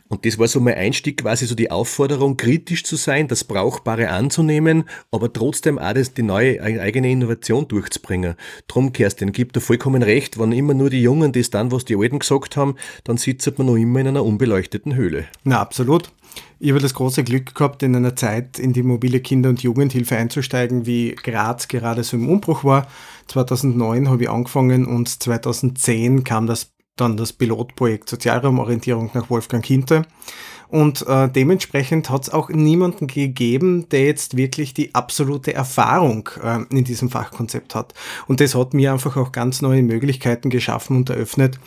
Und das war so mein Einstieg, quasi so die Aufforderung, kritisch zu sein, das Brauchbare anzunehmen, aber trotzdem auch das, die neue eigene Innovation durchzubringen. Drum, Kerstin, gibt dir vollkommen recht, wenn immer nur die Jungen das dann, was die Alten gesagt haben, dann sitzt man noch immer in einer unbeleuchteten Höhle. Na, absolut. Ich habe das große Glück gehabt, in einer Zeit in die mobile Kinder- und Jugendhilfe einzusteigen, wie Graz gerade so im Umbruch war. 2009 habe ich angefangen und 2010 kam das dann das Pilotprojekt Sozialraumorientierung nach Wolfgang Kinte. Und äh, dementsprechend hat es auch niemanden gegeben, der jetzt wirklich die absolute Erfahrung äh, in diesem Fachkonzept hat. Und das hat mir einfach auch ganz neue Möglichkeiten geschaffen und eröffnet,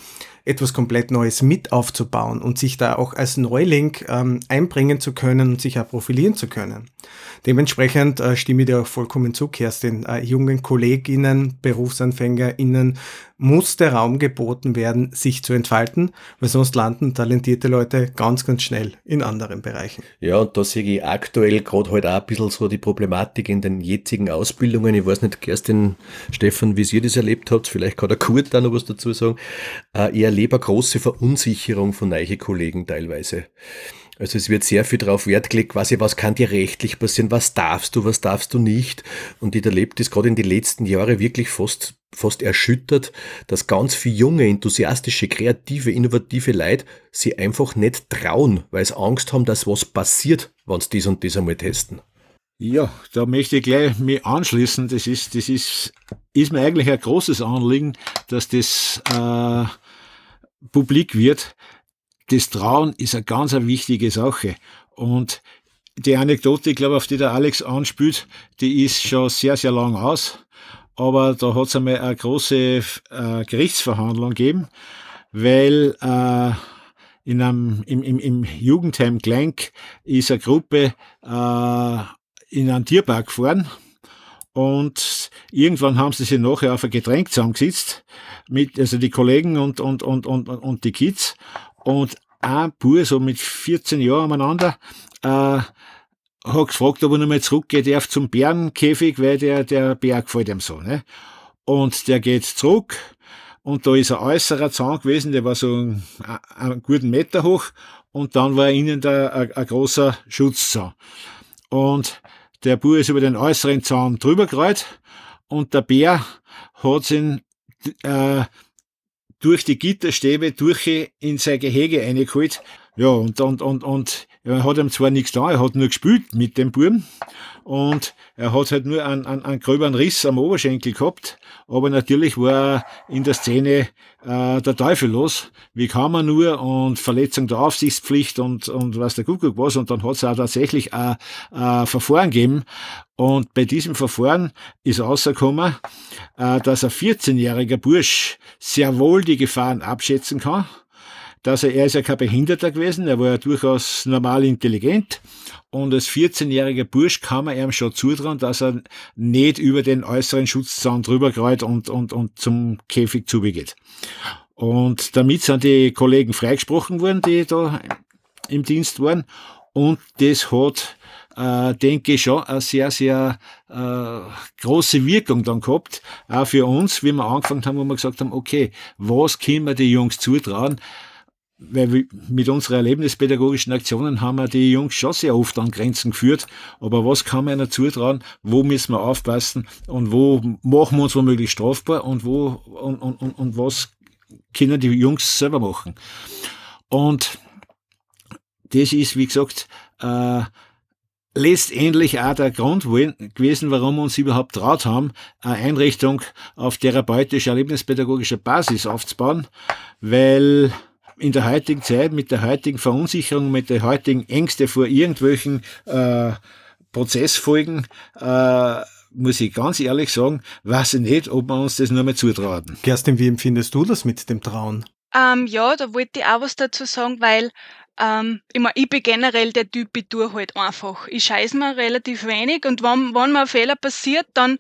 etwas komplett Neues mit aufzubauen und sich da auch als Neuling ähm, einbringen zu können und sich auch profilieren zu können. Dementsprechend äh, stimme ich dir auch vollkommen zu, Kerstin. Äh, jungen KollegInnen, BerufsanfängerInnen muss der Raum geboten werden, sich zu entfalten, weil sonst landen talentierte Leute ganz, ganz schnell in anderen Bereichen. Ja, und da sehe ich aktuell gerade halt auch ein bisschen so die Problematik in den jetzigen Ausbildungen. Ich weiß nicht, Kerstin, Stefan, wie ihr das erlebt habt, vielleicht kann der Kurt da noch was dazu sagen. Äh, erlebe eine große Verunsicherung von neue Kollegen teilweise. Also es wird sehr viel darauf Wert gelegt, quasi, was kann dir rechtlich passieren, was darfst du, was darfst du nicht. Und ich erlebe das gerade in den letzten Jahren wirklich fast, fast erschüttert, dass ganz viele junge, enthusiastische, kreative, innovative Leute sie einfach nicht trauen, weil sie Angst haben, dass was passiert, wenn sie das und das einmal testen. Ja, da möchte ich gleich mich anschließen. Das ist, das ist, ist mir eigentlich ein großes Anliegen, dass das äh, publik wird, das Trauen ist eine ganz eine wichtige Sache. Und die Anekdote, ich glaube, auf die der Alex anspielt, die ist schon sehr, sehr lang aus. Aber da hat es einmal eine große äh, Gerichtsverhandlung gegeben, weil äh, in einem, im, im, im Jugendheim Glenk ist eine Gruppe äh, in einen Tierpark gefahren und irgendwann haben sie sich nachher auf ein Getränk zusammengesetzt, mit, also die Kollegen und, und, und, und, und die Kids. Und ein Bub, so mit 14 Jahren umeinander, äh, hat gefragt, ob er nochmal zurückgehen darf zum Bärenkäfig, weil der, der Bär gefällt ihm so, ne? Und der geht zurück, und da ist ein äußerer Zaun gewesen, der war so einen, einen guten Meter hoch, und dann war innen da ein, ein großer Schutzzaun. Und der Bub ist über den äußeren Zaun drüber gerollt, und der Bär hat ihn äh, durch die Gitterstäbe durch in sein Gehege reingeholt. Ja, und, und, und, und er hat ihm zwar nichts da, er hat nur gespielt mit dem Buben und er hat halt nur einen, einen, einen gröberen Riss am Oberschenkel gehabt, aber natürlich war in der Szene äh, der Teufel los. Wie kann man nur? Und Verletzung der Aufsichtspflicht und, und was der Kuckuck was. Und dann hat es auch tatsächlich ein, ein Verfahren gegeben. Und bei diesem Verfahren ist rausgekommen, äh, dass ein 14-jähriger Bursch sehr wohl die Gefahren abschätzen kann dass er, er ist ja kein Behinderter gewesen, er war ja durchaus normal intelligent. Und als 14-jähriger Bursch kann man ihm schon zutrauen, dass er nicht über den äußeren Schutzzaun drüber kreut und, und, und zum Käfig zubegeht. Und damit sind die Kollegen freigesprochen worden, die da im Dienst waren. Und das hat, äh, denke ich, schon eine sehr, sehr äh, große Wirkung dann gehabt. Auch für uns, wie wir angefangen haben, wo wir gesagt haben, okay, was können wir die Jungs zutrauen? Weil mit unseren erlebnispädagogischen Aktionen haben wir die Jungs schon sehr oft an Grenzen geführt. Aber was kann man ihnen zutrauen? Wo müssen wir aufpassen? Und wo machen wir uns womöglich strafbar? Und wo, und, und, und, und was können die Jungs selber machen? Und das ist, wie gesagt, äh, letztendlich auch der Grund gewesen, warum wir uns überhaupt traut haben, eine Einrichtung auf therapeutisch erlebnispädagogischer Basis aufzubauen, weil in der heutigen Zeit, mit der heutigen Verunsicherung, mit der heutigen Ängste vor irgendwelchen äh, Prozessfolgen, äh, muss ich ganz ehrlich sagen, weiß ich nicht, ob wir uns das nur mehr zutrauen. Kerstin, wie empfindest du das mit dem Trauen? Ähm, ja, da wollte ich auch was dazu sagen, weil ähm, ich, mein, ich bin generell der Typ, ich tue halt einfach. Ich scheiß mir relativ wenig und wenn, wenn mir ein Fehler passiert, dann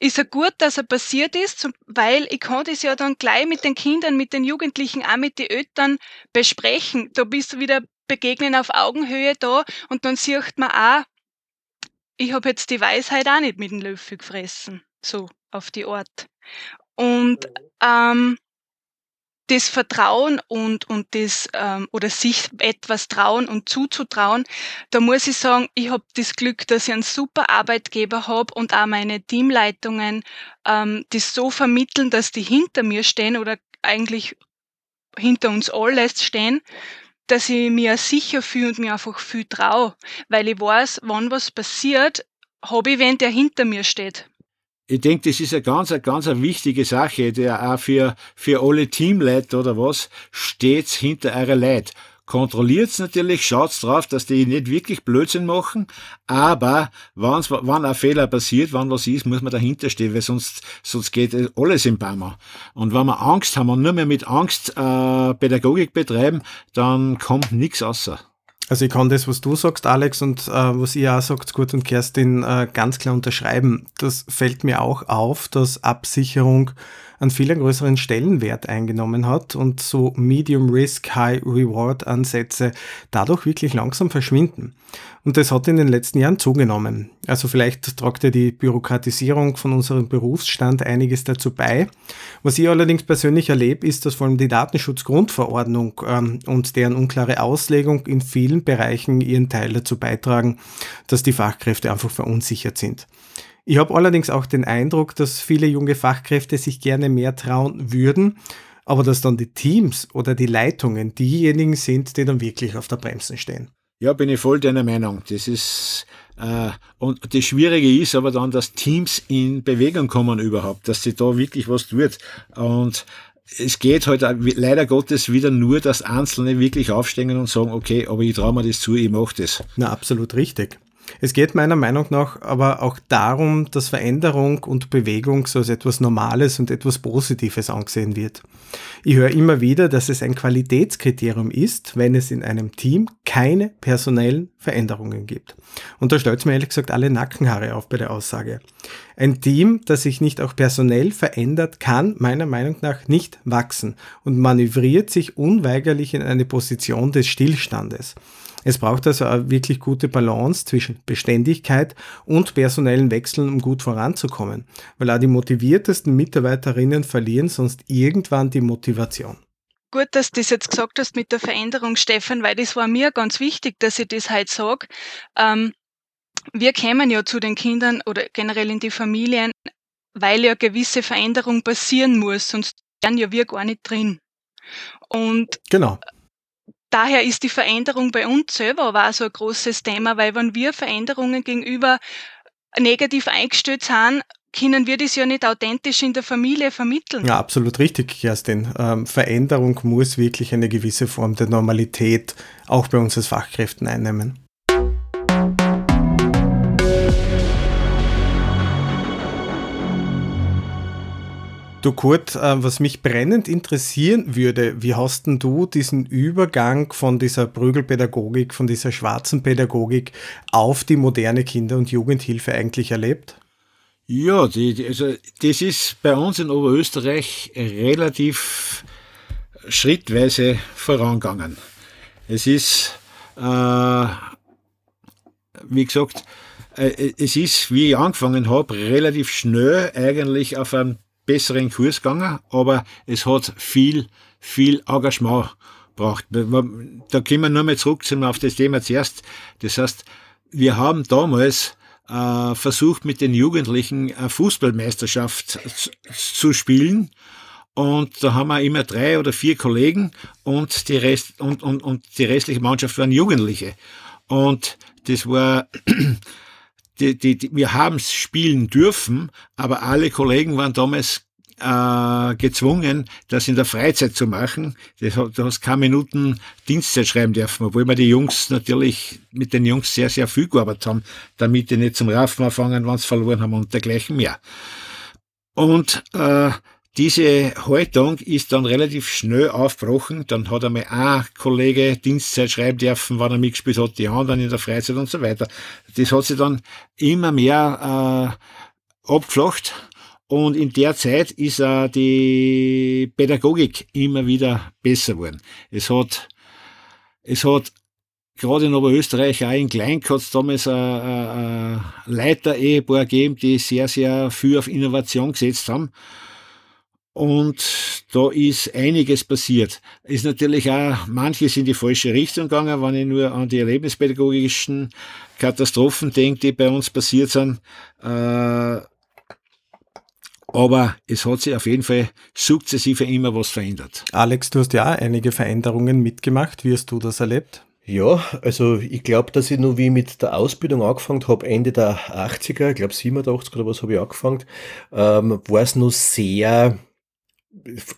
ist ja gut, dass er passiert ist, weil ich kann das ja dann gleich mit den Kindern, mit den Jugendlichen, auch mit den Eltern besprechen. Da bist du wieder begegnen auf Augenhöhe da und dann sieht man auch, ich habe jetzt die Weisheit auch nicht mit dem Löffel gefressen, so auf die Art. Und ähm, das Vertrauen und, und das, ähm, oder sich etwas trauen und zuzutrauen, da muss ich sagen, ich habe das Glück, dass ich einen super Arbeitgeber habe und auch meine Teamleitungen ähm, das so vermitteln, dass die hinter mir stehen oder eigentlich hinter uns alles stehen, dass ich mir sicher fühle und mir einfach viel traue, weil ich weiß, wann was passiert, habe ich wen, der hinter mir steht ich denke, das ist eine ganz, eine ganz eine wichtige Sache, der auch für, für alle Teamleute oder was, steht's hinter eurer Leute. Kontrolliert's natürlich, schaut's drauf, dass die nicht wirklich Blödsinn machen, aber wenn's, wenn ein Fehler passiert, wenn was ist, muss man dahinter stehen, weil sonst, sonst geht alles im Baumer. Und wenn wir Angst haben und nur mehr mit Angst äh, Pädagogik betreiben, dann kommt nichts außer. Also ich kann das, was du sagst, Alex, und äh, was ihr auch sagt, Kurt und Kerstin, äh, ganz klar unterschreiben. Das fällt mir auch auf, dass Absicherung einen viel größeren Stellenwert eingenommen hat und so Medium Risk, High Reward Ansätze dadurch wirklich langsam verschwinden. Und das hat in den letzten Jahren zugenommen. Also vielleicht tragt ja die Bürokratisierung von unserem Berufsstand einiges dazu bei. Was ich allerdings persönlich erlebe, ist, dass vor allem die Datenschutzgrundverordnung ähm, und deren unklare Auslegung in vielen Bereichen ihren Teil dazu beitragen, dass die Fachkräfte einfach verunsichert sind. Ich habe allerdings auch den Eindruck, dass viele junge Fachkräfte sich gerne mehr trauen würden, aber dass dann die Teams oder die Leitungen diejenigen sind, die dann wirklich auf der Bremse stehen. Ja, bin ich voll deiner Meinung. Das ist äh, und das Schwierige ist aber dann, dass Teams in Bewegung kommen überhaupt, dass sie da wirklich was tut. Und es geht halt leider Gottes wieder nur, dass Einzelne wirklich aufstehen und sagen, okay, aber ich traue mir das zu, ich mache das. Na, absolut richtig. Es geht meiner Meinung nach aber auch darum, dass Veränderung und Bewegung so als etwas Normales und etwas Positives angesehen wird. Ich höre immer wieder, dass es ein Qualitätskriterium ist, wenn es in einem Team keine personellen Veränderungen gibt. Und da stellt mir ehrlich gesagt alle Nackenhaare auf bei der Aussage. Ein Team, das sich nicht auch personell verändert, kann meiner Meinung nach nicht wachsen und manövriert sich unweigerlich in eine Position des Stillstandes. Es braucht also eine wirklich gute Balance zwischen Beständigkeit und personellen Wechseln, um gut voranzukommen, weil auch die motiviertesten Mitarbeiterinnen verlieren sonst irgendwann die Motivation. Gut, dass du das jetzt gesagt hast mit der Veränderung, Stefan, weil das war mir ganz wichtig, dass ich das heute sage. Ähm, wir kämen ja zu den Kindern oder generell in die Familien, weil ja gewisse Veränderung passieren muss, sonst wären ja wir gar nicht drin. Und genau daher ist die Veränderung bei uns selber aber auch so ein großes Thema, weil wenn wir Veränderungen gegenüber negativ eingestellt sind, können wir das ja nicht authentisch in der Familie vermitteln. Ja, absolut richtig, Kerstin. Ähm, Veränderung muss wirklich eine gewisse Form der Normalität auch bei uns als Fachkräften einnehmen. Du Kurt, äh, was mich brennend interessieren würde, wie hast denn du diesen Übergang von dieser Prügelpädagogik, von dieser schwarzen Pädagogik auf die moderne Kinder- und Jugendhilfe eigentlich erlebt? Ja, die, also das ist bei uns in Oberösterreich relativ schrittweise vorangegangen. Es ist, äh, wie gesagt, äh, es ist, wie ich angefangen habe, relativ schnell eigentlich auf einem besseren Kurs gegangen, aber es hat viel, viel Engagement gebraucht. Da kommen wir nur mal zurück auf das Thema zuerst. Das heißt, wir haben damals äh, versucht, mit den Jugendlichen eine Fußballmeisterschaft zu spielen. Und da haben wir immer drei oder vier Kollegen und die, Rest, und, und, und die restliche Mannschaft waren Jugendliche. Und das war die, die, die, wir haben es spielen dürfen, aber alle Kollegen waren damals äh, gezwungen, das in der Freizeit zu machen. Das, du hast keine Minuten Dienstzeit schreiben dürfen, obwohl wir die Jungs natürlich mit den Jungs sehr, sehr viel gearbeitet haben, damit die nicht zum Raufen anfangen, wenn sie verloren haben und dergleichen mehr. Und äh, diese Haltung ist dann relativ schnell aufgebrochen. Dann hat einmal ein Kollege Dienstzeit schreiben dürfen, wann er mitgespielt hat, die anderen in der Freizeit und so weiter. Das hat sich dann immer mehr äh, abgeflacht. Und in der Zeit ist auch die Pädagogik immer wieder besser geworden. Es hat, es hat gerade in Oberösterreich, auch in Klein hat es damals ein, ein Leiter-Ehepaar gegeben, die sehr, sehr viel auf Innovation gesetzt haben. Und da ist einiges passiert. Ist natürlich auch manches in die falsche Richtung gegangen, wenn ich nur an die erlebnispädagogischen Katastrophen denke, die bei uns passiert sind. Äh, aber es hat sich auf jeden Fall sukzessive immer was verändert. Alex, du hast ja auch einige Veränderungen mitgemacht. Wie hast du das erlebt? Ja, also ich glaube, dass ich nur wie mit der Ausbildung angefangen habe, Ende der 80er, ich glaube 87 oder was habe ich angefangen, ähm, war es nur sehr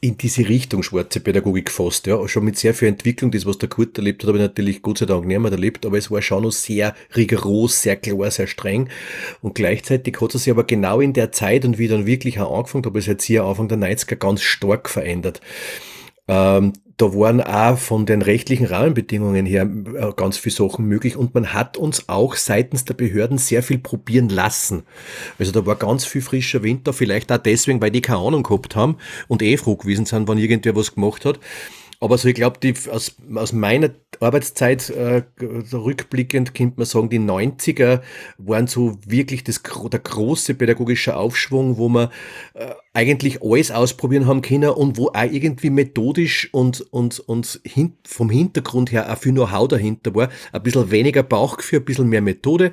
in diese Richtung schwarze Pädagogik fast, ja. Schon mit sehr viel Entwicklung, das, was der Kurt erlebt hat, habe ich natürlich Gott sei Dank nicht mehr erlebt, aber es war schon noch sehr rigoros, sehr klar, sehr streng. Und gleichzeitig hat es sich aber genau in der Zeit und wie ich dann wirklich auch angefangen habe, als Erzieher Anfang der 90er ganz stark verändert. Ähm, da waren auch von den rechtlichen Rahmenbedingungen her äh, ganz viele Sachen möglich und man hat uns auch seitens der Behörden sehr viel probieren lassen. Also da war ganz viel frischer Wind da, vielleicht auch deswegen, weil die keine Ahnung gehabt haben und eh froh gewesen sind, wann irgendwer was gemacht hat. Aber so, ich glaube, aus, aus meiner Arbeitszeit äh, rückblickend könnte man sagen, die 90er waren so wirklich das, der große pädagogische Aufschwung, wo man äh, eigentlich alles ausprobieren haben können und wo auch irgendwie methodisch und, und, und hin, vom Hintergrund her auch viel Know-how dahinter war. Ein bisschen weniger Bauchgefühl, ein bisschen mehr Methode.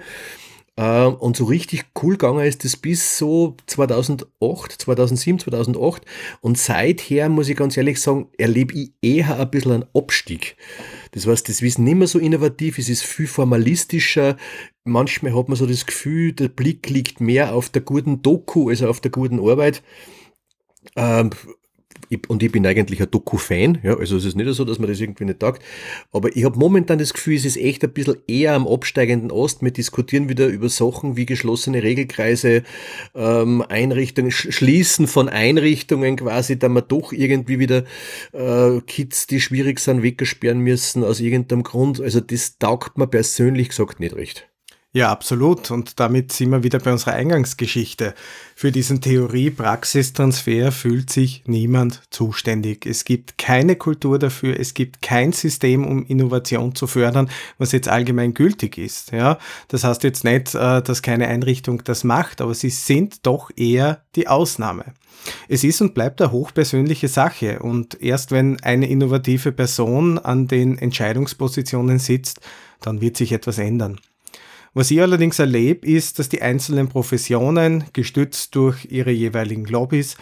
Ähm, und so richtig cool gegangen ist das bis so 2008, 2007, 2008. Und seither muss ich ganz ehrlich sagen, erlebe ich eher ein bisschen einen Abstieg. Das heißt, das Wissen nicht mehr so innovativ, es ist viel formalistischer. Manchmal hat man so das Gefühl, der Blick liegt mehr auf der guten Doku als auf der guten Arbeit. Ähm, und ich bin eigentlich ein Doku-Fan, ja, also es ist nicht so, dass man das irgendwie nicht taugt, aber ich habe momentan das Gefühl, es ist echt ein bisschen eher am absteigenden Ost. Wir diskutieren wieder über Sachen wie geschlossene Regelkreise, ähm, Einrichtungen, Schließen von Einrichtungen quasi, da man doch irgendwie wieder äh, Kids, die schwierig sind, weggesperren müssen aus irgendeinem Grund. Also das taugt mir persönlich gesagt nicht recht. Ja, absolut. Und damit sind wir wieder bei unserer Eingangsgeschichte. Für diesen Theorie-Praxistransfer fühlt sich niemand zuständig. Es gibt keine Kultur dafür, es gibt kein System, um Innovation zu fördern, was jetzt allgemein gültig ist. Ja, das heißt jetzt nicht, äh, dass keine Einrichtung das macht, aber sie sind doch eher die Ausnahme. Es ist und bleibt eine hochpersönliche Sache und erst wenn eine innovative Person an den Entscheidungspositionen sitzt, dann wird sich etwas ändern. Was ich allerdings erlebe, ist, dass die einzelnen Professionen, gestützt durch ihre jeweiligen Lobbys,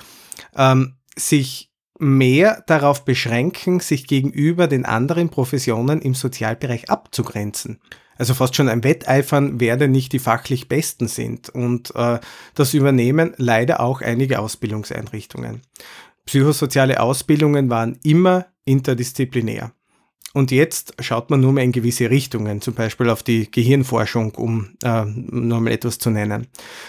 ähm, sich mehr darauf beschränken, sich gegenüber den anderen Professionen im Sozialbereich abzugrenzen. Also fast schon ein Wetteifern, wer denn nicht die fachlich Besten sind. Und äh, das übernehmen leider auch einige Ausbildungseinrichtungen. Psychosoziale Ausbildungen waren immer interdisziplinär. Und jetzt schaut man nur mehr in gewisse Richtungen, zum Beispiel auf die Gehirnforschung, um äh, nur mal etwas zu nennen.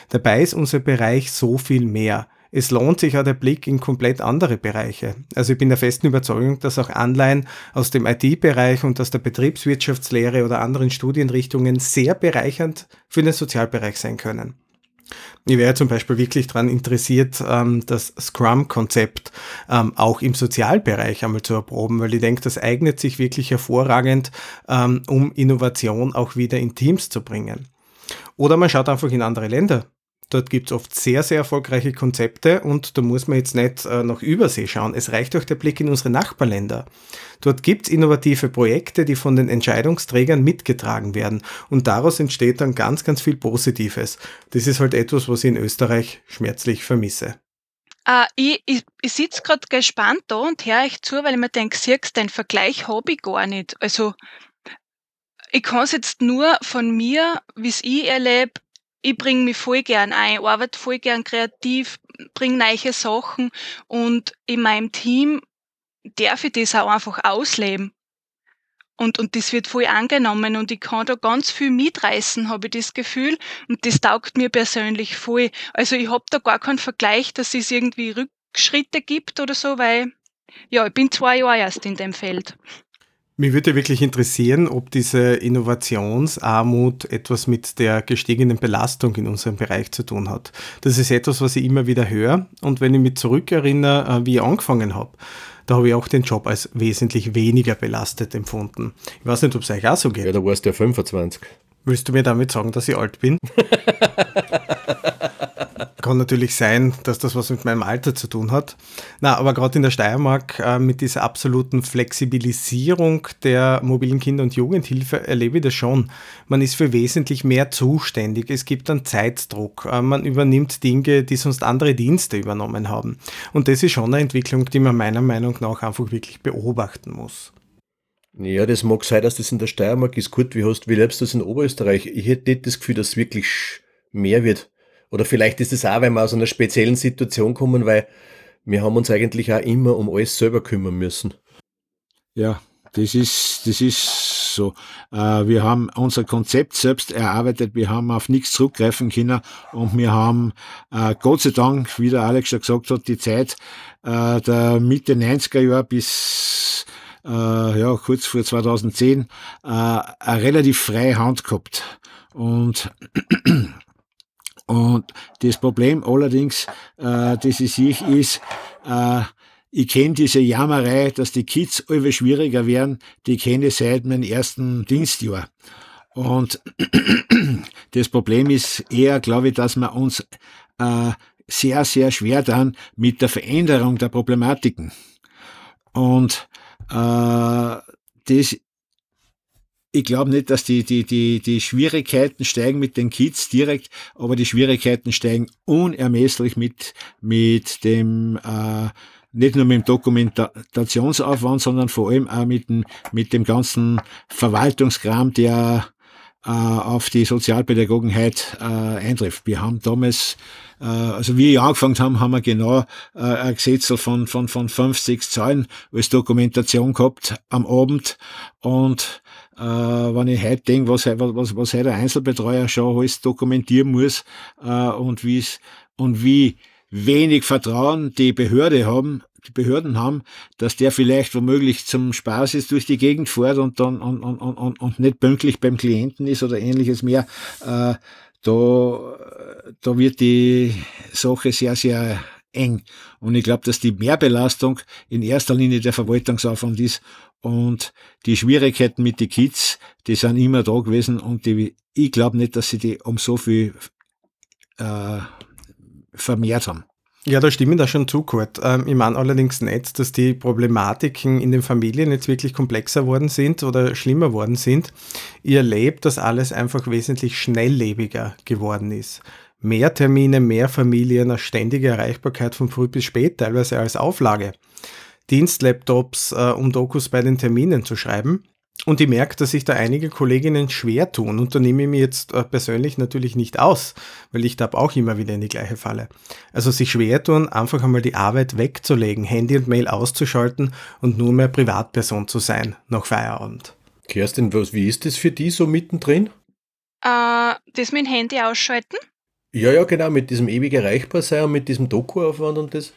Dabei ist unser Bereich so viel mehr es lohnt sich auch der Blick in komplett andere Bereiche. Also ich bin der festen Überzeugung, dass auch Anleihen aus dem IT-Bereich und aus der Betriebswirtschaftslehre oder anderen Studienrichtungen sehr bereichernd für den Sozialbereich sein können. Ich wäre zum Beispiel wirklich daran interessiert, ähm, das Scrum-Konzept ähm, auch im Sozialbereich einmal zu erproben, weil ich denke, das eignet sich wirklich hervorragend, ähm, um Innovation auch wieder in Teams zu bringen. Oder man schaut einfach in andere Länder. Dort gibt es oft sehr, sehr erfolgreiche Konzepte und da muss man jetzt nicht äh, nach Übersee schauen. Es reicht auch der Blick in unsere Nachbarländer. Dort gibt es innovative Projekte, die von den Entscheidungsträgern mitgetragen werden und daraus entsteht dann ganz, ganz viel Positives. Das ist halt etwas, was ich in Österreich schmerzlich vermisse. Uh, ich ich, ich sitze gerade gespannt da und höre euch zu, weil ich mir denke, siehst den Vergleich habe ich gar nicht. Also ich kann es jetzt nur von mir, wie es ich erlebe, ich bringe mich voll gern ein, arbeite voll gern kreativ, bringe neue Sachen und in meinem Team darf ich das auch einfach ausleben. Und, und das wird voll angenommen und ich kann da ganz viel mitreißen, habe ich das Gefühl. Und das taugt mir persönlich voll. Also ich habe da gar keinen Vergleich, dass es irgendwie Rückschritte gibt oder so, weil ja, ich bin zwei Jahre erst in dem Feld. Mich würde wirklich interessieren, ob diese Innovationsarmut etwas mit der gestiegenen Belastung in unserem Bereich zu tun hat. Das ist etwas, was ich immer wieder höre. Und wenn ich mich zurückerinnere, äh, wie ich angefangen habe, da habe ich auch den Job als wesentlich weniger belastet empfunden. Ich weiß nicht, ob es euch auch so geht. Ja, da warst du ja 25. Willst du mir damit sagen, dass ich alt bin? kann natürlich sein, dass das was mit meinem Alter zu tun hat. Na, aber gerade in der Steiermark äh, mit dieser absoluten Flexibilisierung der mobilen Kinder- und Jugendhilfe erlebe ich das schon. Man ist für wesentlich mehr zuständig. Es gibt einen Zeitdruck. Äh, man übernimmt Dinge, die sonst andere Dienste übernommen haben. Und das ist schon eine Entwicklung, die man meiner Meinung nach einfach wirklich beobachten muss. Ja, das mag sein, dass das in der Steiermark ist. Gut, wie hast, wie lebst du das in Oberösterreich? Ich hätte nicht das Gefühl, dass es wirklich mehr wird. Oder vielleicht ist es auch, weil wir aus einer speziellen Situation kommen, weil wir haben uns eigentlich auch immer um alles selber kümmern müssen. Ja, das ist, das ist so. Äh, wir haben unser Konzept selbst erarbeitet, wir haben auf nichts zurückgreifen können und wir haben äh, Gott sei Dank, wie der Alex schon gesagt hat, die Zeit äh, der Mitte 90er Jahre bis ja, kurz vor 2010 eine relativ freie Hand gehabt. Und und das Problem allerdings, äh, das ich sehe, ist, äh, ich kenne diese Jammerei, dass die Kids immer schwieriger werden, die kenne ich seit meinem ersten Dienstjahr. Und das Problem ist eher, glaube ich, dass wir uns äh, sehr, sehr schwer dann mit der Veränderung der Problematiken. Und äh, das ich glaube nicht, dass die, die, die, die Schwierigkeiten steigen mit den Kids direkt, aber die Schwierigkeiten steigen unermesslich mit, mit dem, äh, nicht nur mit dem Dokumentationsaufwand, sondern vor allem auch mit dem, mit dem ganzen Verwaltungskram, der äh, auf die Sozialpädagogenheit äh, eintrifft. Wir haben damals, äh, also wie wir angefangen haben, haben wir genau äh, ein Gesetz von, von, von fünf, sechs Zahlen als Dokumentation gehabt am Abend und äh, wenn ich heute denke, was, was, was heute der Einzelbetreuer schon alles dokumentieren muss äh, und, wie's, und wie wenig Vertrauen die Behörde haben, die Behörden haben, dass der vielleicht womöglich zum Spaß ist durch die Gegend fährt und dann und, und, und, und nicht pünktlich beim Klienten ist oder ähnliches mehr. Äh, da, da wird die Sache sehr, sehr eng. Und ich glaube, dass die Mehrbelastung in erster Linie der Verwaltungsaufwand ist und die Schwierigkeiten mit den Kids, die sind immer da gewesen und die, ich glaube nicht, dass sie die um so viel äh, vermehrt haben. Ja, da stimme ich da schon zu, Kurt. Ähm, ich meine allerdings nicht, dass die Problematiken in den Familien jetzt wirklich komplexer worden sind oder schlimmer worden sind. Ihr erlebt, dass alles einfach wesentlich schnelllebiger geworden ist. Mehr Termine, mehr Familien, eine ständige Erreichbarkeit von früh bis spät, teilweise als Auflage. Dienstlaptops, äh, um Dokus bei den Terminen zu schreiben. Und ich merke, dass sich da einige Kolleginnen schwer tun. Und da nehme ich mir jetzt äh, persönlich natürlich nicht aus, weil ich tapp auch immer wieder in die gleiche Falle. Also sich schwer tun, einfach einmal die Arbeit wegzulegen, Handy und Mail auszuschalten und nur mehr Privatperson zu sein nach Feierabend. Kerstin, was, wie ist das für die so mittendrin? Äh, das mit dem Handy ausschalten? Ja, ja, genau, mit diesem ewig erreichbar sein und mit diesem Doku-Aufwand und das.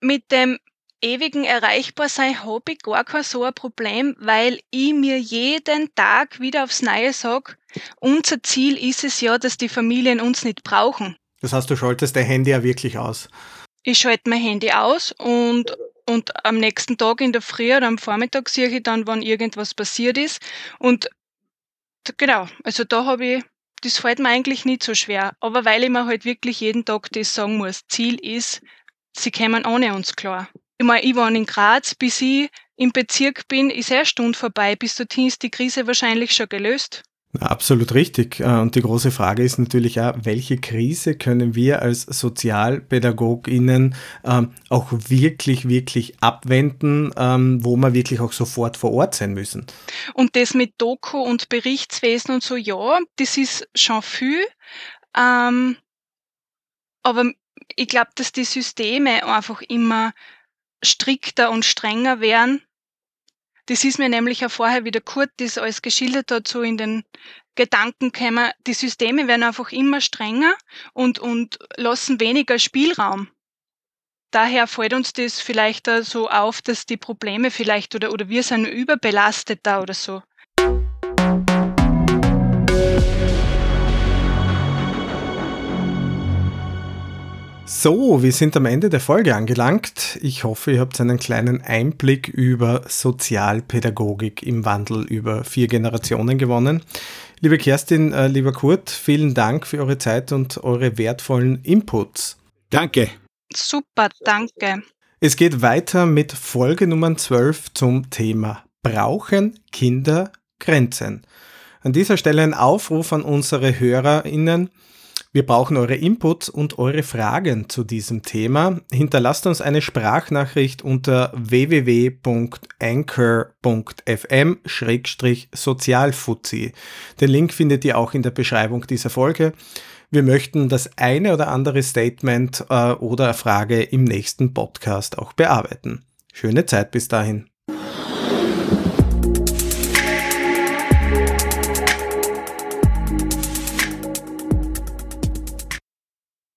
Mit dem ewigen Erreichbarsein habe ich gar kein so ein Problem, weil ich mir jeden Tag wieder aufs Neue sage, unser Ziel ist es ja, dass die Familien uns nicht brauchen. Das heißt, du schaltest dein Handy ja wirklich aus. Ich schalte mein Handy aus und, und am nächsten Tag in der Früh oder am Vormittag sehe ich dann, wann irgendwas passiert ist. Und genau, also da habe ich, das fällt mir eigentlich nicht so schwer. Aber weil ich mir halt wirklich jeden Tag das sagen muss, Ziel ist, sie kommen ohne uns klar. Ich meine, ich war in Graz, bis ich im Bezirk bin, ist eine Stunde vorbei. Bis dorthin ist die Krise wahrscheinlich schon gelöst. Absolut richtig. Äh, und die große Frage ist natürlich auch, welche Krise können wir als SozialpädagogInnen ähm, auch wirklich, wirklich abwenden, ähm, wo wir wirklich auch sofort vor Ort sein müssen? Und das mit Doku und Berichtswesen und so, ja, das ist schon viel. Ähm, aber ich glaube, dass die Systeme einfach immer strikter und strenger werden. Das ist mir nämlich ja vorher, wie der das alles geschildert hat, so in den Gedanken käme, die Systeme werden einfach immer strenger und, und lassen weniger Spielraum. Daher fällt uns das vielleicht so auf, dass die Probleme vielleicht oder, oder wir sind überbelastet da oder so. So, wir sind am Ende der Folge angelangt. Ich hoffe, ihr habt einen kleinen Einblick über Sozialpädagogik im Wandel über vier Generationen gewonnen. Liebe Kerstin, äh, lieber Kurt, vielen Dank für eure Zeit und eure wertvollen Inputs. Danke. Super, danke. Es geht weiter mit Folge Nummer 12 zum Thema Brauchen Kinder Grenzen? An dieser Stelle ein Aufruf an unsere HörerInnen. Wir brauchen eure Inputs und eure Fragen zu diesem Thema. Hinterlasst uns eine Sprachnachricht unter www.anchor.fm-sozialfuzzi. Den Link findet ihr auch in der Beschreibung dieser Folge. Wir möchten das eine oder andere Statement äh, oder Frage im nächsten Podcast auch bearbeiten. Schöne Zeit bis dahin.